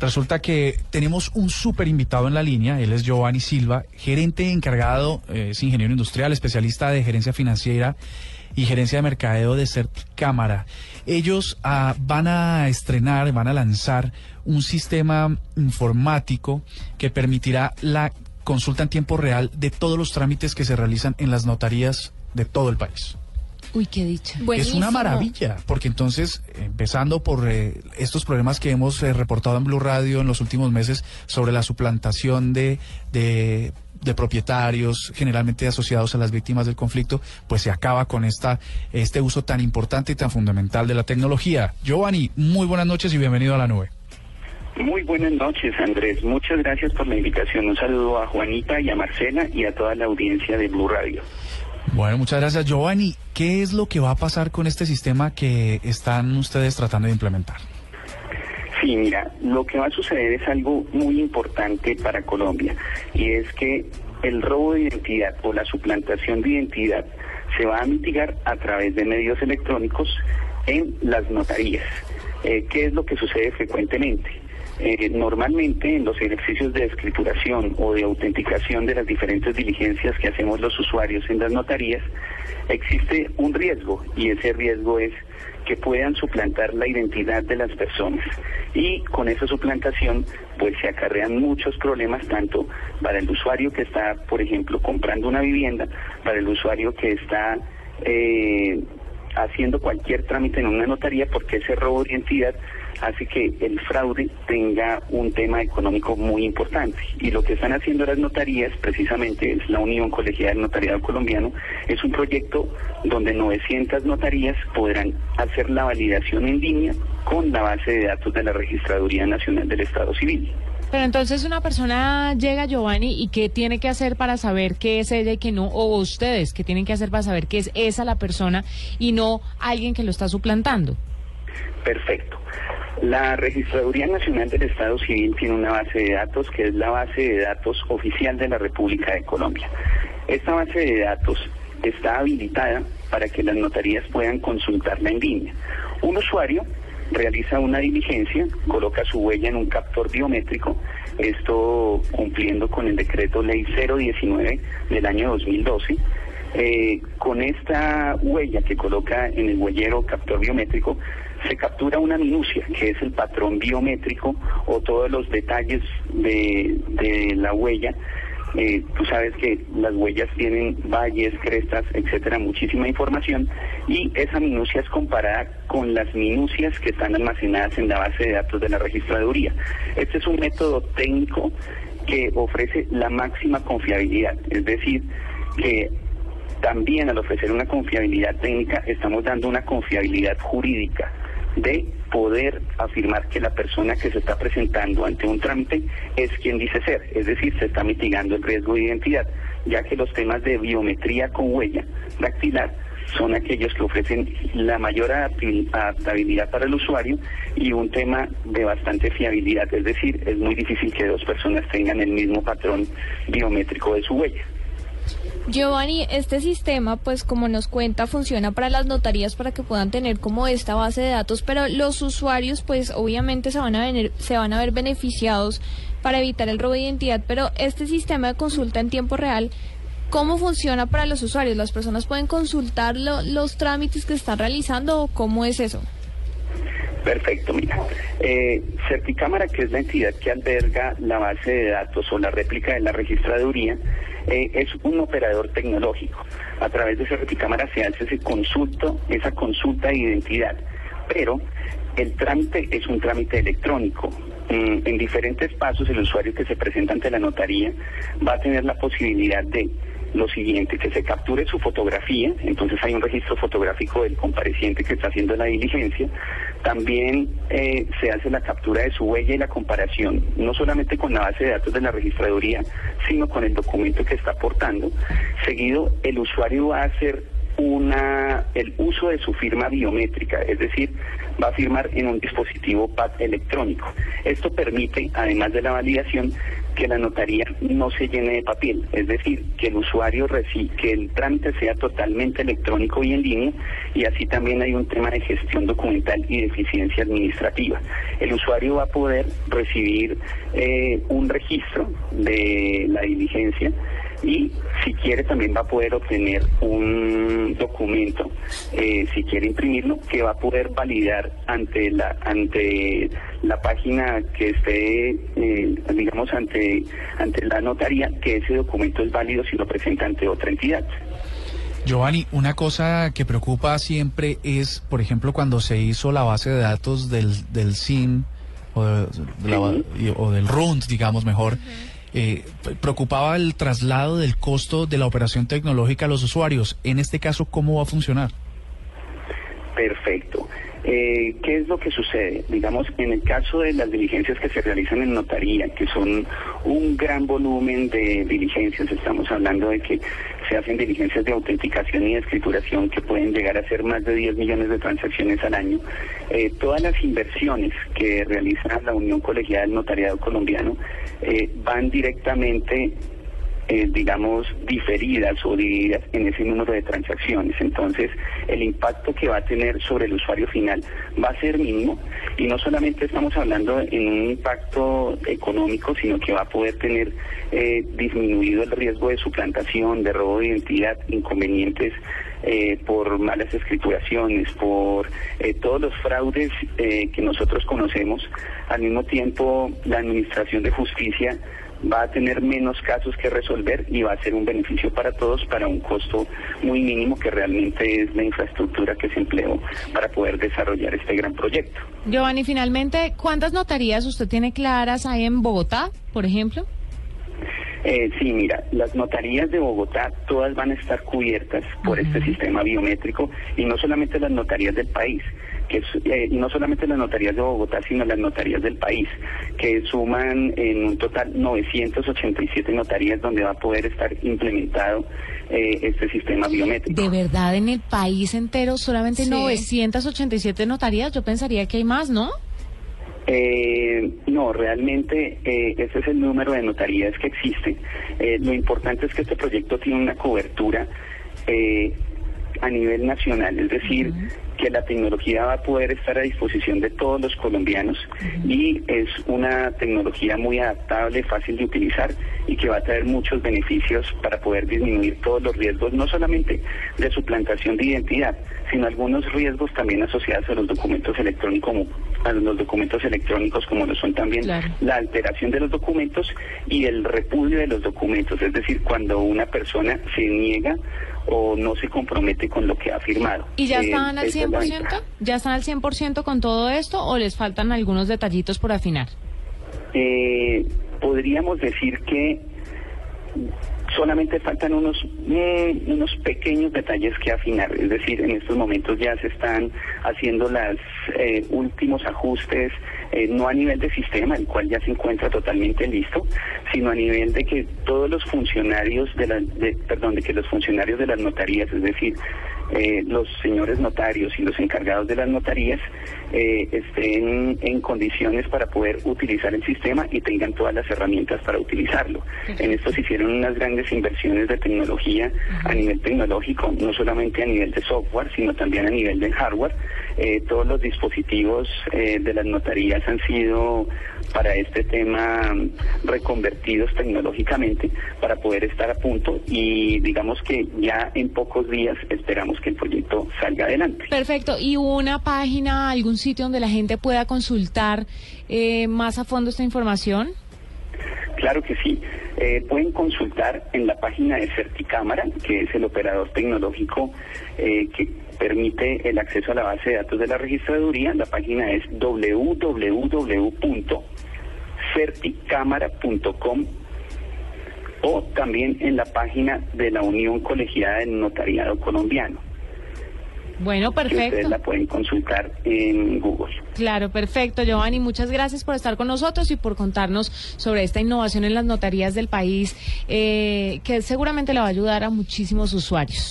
Resulta que tenemos un súper invitado en la línea, él es Giovanni Silva, gerente encargado, eh, es ingeniero industrial, especialista de gerencia financiera y gerencia de mercadeo de Certicámara. Ellos ah, van a estrenar, van a lanzar un sistema informático que permitirá la consulta en tiempo real de todos los trámites que se realizan en las notarías de todo el país. Uy, qué dicha. Es una maravilla, porque entonces, empezando por eh, estos problemas que hemos eh, reportado en Blue Radio en los últimos meses sobre la suplantación de, de, de, propietarios, generalmente asociados a las víctimas del conflicto, pues se acaba con esta, este uso tan importante y tan fundamental de la tecnología. Giovanni, muy buenas noches y bienvenido a la nube. Muy buenas noches, Andrés. Muchas gracias por la invitación. Un saludo a Juanita y a Marcela y a toda la audiencia de Blue Radio. Bueno, muchas gracias, Giovanni. ¿Qué es lo que va a pasar con este sistema que están ustedes tratando de implementar? Sí, mira, lo que va a suceder es algo muy importante para Colombia y es que el robo de identidad o la suplantación de identidad se va a mitigar a través de medios electrónicos en las notarías. Eh, ¿Qué es lo que sucede frecuentemente? Eh, normalmente en los ejercicios de escrituración o de autenticación de las diferentes diligencias que hacemos los usuarios en las notarías, existe un riesgo y ese riesgo es que puedan suplantar la identidad de las personas. Y con esa suplantación, pues se acarrean muchos problemas, tanto para el usuario que está, por ejemplo, comprando una vivienda, para el usuario que está eh, haciendo cualquier trámite en una notaría, porque ese robo de identidad hace que el fraude tenga un tema económico muy importante. Y lo que están haciendo las notarías, precisamente es la Unión Colegial del Notariado Colombiano, es un proyecto donde 900 notarías podrán hacer la validación en línea con la base de datos de la Registraduría Nacional del Estado Civil. Pero entonces una persona llega, Giovanni, y qué tiene que hacer para saber qué es ella y qué no, o ustedes, qué tienen que hacer para saber qué es esa la persona y no alguien que lo está suplantando. Perfecto. La Registraduría Nacional del Estado Civil tiene una base de datos que es la base de datos oficial de la República de Colombia. Esta base de datos está habilitada para que las notarías puedan consultarla en línea. Un usuario realiza una diligencia, coloca su huella en un captor biométrico, esto cumpliendo con el decreto ley 019 del año 2012. Eh, con esta huella que coloca en el huellero captor biométrico, se captura una minucia, que es el patrón biométrico o todos los detalles de, la huella. Eh, tú sabes que las huellas tienen valles, crestas, etcétera, muchísima información y esa minucia es comparada con las minucias que están almacenadas en la base de datos de la registraduría. Este es un método técnico que ofrece la máxima confiabilidad, es decir, que también al ofrecer una confiabilidad técnica estamos dando una confiabilidad jurídica de poder afirmar que la persona que se está presentando ante un trámite es quien dice ser, es decir, se está mitigando el riesgo de identidad, ya que los temas de biometría con huella dactilar son aquellos que ofrecen la mayor adaptabilidad para el usuario y un tema de bastante fiabilidad, es decir, es muy difícil que dos personas tengan el mismo patrón biométrico de su huella. Giovanni, este sistema, pues como nos cuenta, funciona para las notarías para que puedan tener como esta base de datos, pero los usuarios, pues obviamente se van a, se van a ver beneficiados para evitar el robo de identidad, pero este sistema de consulta en tiempo real, ¿cómo funciona para los usuarios? ¿Las personas pueden consultar los trámites que están realizando o cómo es eso? Perfecto, mira. Eh, Certicámara, que es la entidad que alberga la base de datos o la réplica de la registraduría, eh, es un operador tecnológico. A través de Certicámara se hace ese consulto, esa consulta de identidad, pero el trámite es un trámite electrónico. Mm, en diferentes pasos el usuario que se presenta ante la notaría va a tener la posibilidad de lo siguiente, que se capture su fotografía, entonces hay un registro fotográfico del compareciente que está haciendo la diligencia, también eh, se hace la captura de su huella y la comparación, no solamente con la base de datos de la registraduría, sino con el documento que está aportando. Seguido, el usuario va a hacer una, el uso de su firma biométrica, es decir, va a firmar en un dispositivo PAD electrónico. Esto permite, además de la validación, que la notaría no se llene de papel, es decir, que el usuario recibe, que el trámite sea totalmente electrónico y en línea, y así también hay un tema de gestión documental y de eficiencia administrativa. El usuario va a poder recibir eh, un registro de la diligencia y si quiere también va a poder obtener un documento, eh, si quiere imprimirlo, que va a poder validar ante la ante la página que esté, eh, digamos, ante ante la notaría, que ese documento es válido si lo presenta ante otra entidad. Giovanni, una cosa que preocupa siempre es, por ejemplo, cuando se hizo la base de datos del, del SIM o, o del RUND, digamos mejor. Eh, preocupaba el traslado del costo de la operación tecnológica a los usuarios. En este caso, ¿cómo va a funcionar? Perfecto. Eh, ¿Qué es lo que sucede? Digamos, en el caso de las diligencias que se realizan en notaría, que son un gran volumen de diligencias, estamos hablando de que se hacen diligencias de autenticación y de escrituración que pueden llegar a ser más de 10 millones de transacciones al año, eh, todas las inversiones que realiza la Unión Colegiada del Notariado Colombiano eh, van directamente eh, digamos, diferidas o divididas en ese número de transacciones. Entonces, el impacto que va a tener sobre el usuario final va a ser mínimo y no solamente estamos hablando en un impacto económico, sino que va a poder tener eh, disminuido el riesgo de suplantación, de robo de identidad, inconvenientes eh, por malas escrituraciones, por eh, todos los fraudes eh, que nosotros conocemos. Al mismo tiempo, la Administración de Justicia va a tener menos casos que resolver y va a ser un beneficio para todos para un costo muy mínimo que realmente es la infraestructura que se empleó para poder desarrollar este gran proyecto. Giovanni, finalmente, ¿cuántas notarías usted tiene claras ahí en Bogotá, por ejemplo? Eh, sí, mira, las notarías de Bogotá todas van a estar cubiertas por este sistema biométrico y no solamente las notarías del país, que eh, no solamente las notarías de Bogotá, sino las notarías del país, que suman en un total 987 notarías donde va a poder estar implementado eh, este sistema biométrico. ¿De verdad en el país entero solamente 987 notarías? Yo pensaría que hay más, ¿no? Eh, no, realmente eh, ese es el número de notarías que existen. Eh, lo importante es que este proyecto tiene una cobertura eh, a nivel nacional, es decir, que la tecnología va a poder estar a disposición de todos los colombianos y es una tecnología muy adaptable, fácil de utilizar y que va a traer muchos beneficios para poder disminuir todos los riesgos, no solamente de suplantación de identidad, sino algunos riesgos también asociados a los documentos electrónicos, a los documentos electrónicos como lo son también la alteración de los documentos y el repudio de los documentos, es decir, cuando una persona se niega o no se compromete con lo que ha firmado. ¿Y ya están al 100%? ¿Ya están al 100% con todo esto o les faltan algunos detallitos por afinar? Eh, podríamos decir que solamente faltan unos mm, unos pequeños detalles que afinar, es decir, en estos momentos ya se están haciendo los eh, últimos ajustes, eh, no a nivel de sistema, el cual ya se encuentra totalmente listo, sino a nivel de que todos los funcionarios de la, perdón, de que los funcionarios de las notarías, es decir, eh, los señores notarios y los encargados de las notarías eh, estén en condiciones para poder utilizar el sistema y tengan todas las herramientas para utilizarlo. En esto se hicieron unas grandes inversiones de tecnología a nivel tecnológico, no solamente a nivel de software, sino también a nivel de hardware. Eh, todos los dispositivos de las notarías han sido para este tema reconvertidos tecnológicamente para poder estar a punto y digamos que ya en pocos días esperamos que el proyecto salga adelante. Perfecto. ¿Y una página, algún sitio donde la gente pueda consultar eh, más a fondo esta información? Claro que sí. Eh, pueden consultar en la página de Certicámara, que es el operador tecnológico eh, que permite el acceso a la base de datos de la registraduría. La página es www.certicámara.com o también en la página de la Unión Colegiada del Notariado Colombiano. Bueno, que ustedes perfecto. la pueden consultar en Google. Claro, perfecto, Giovanni. Muchas gracias por estar con nosotros y por contarnos sobre esta innovación en las notarías del país, eh, que seguramente le va a ayudar a muchísimos usuarios.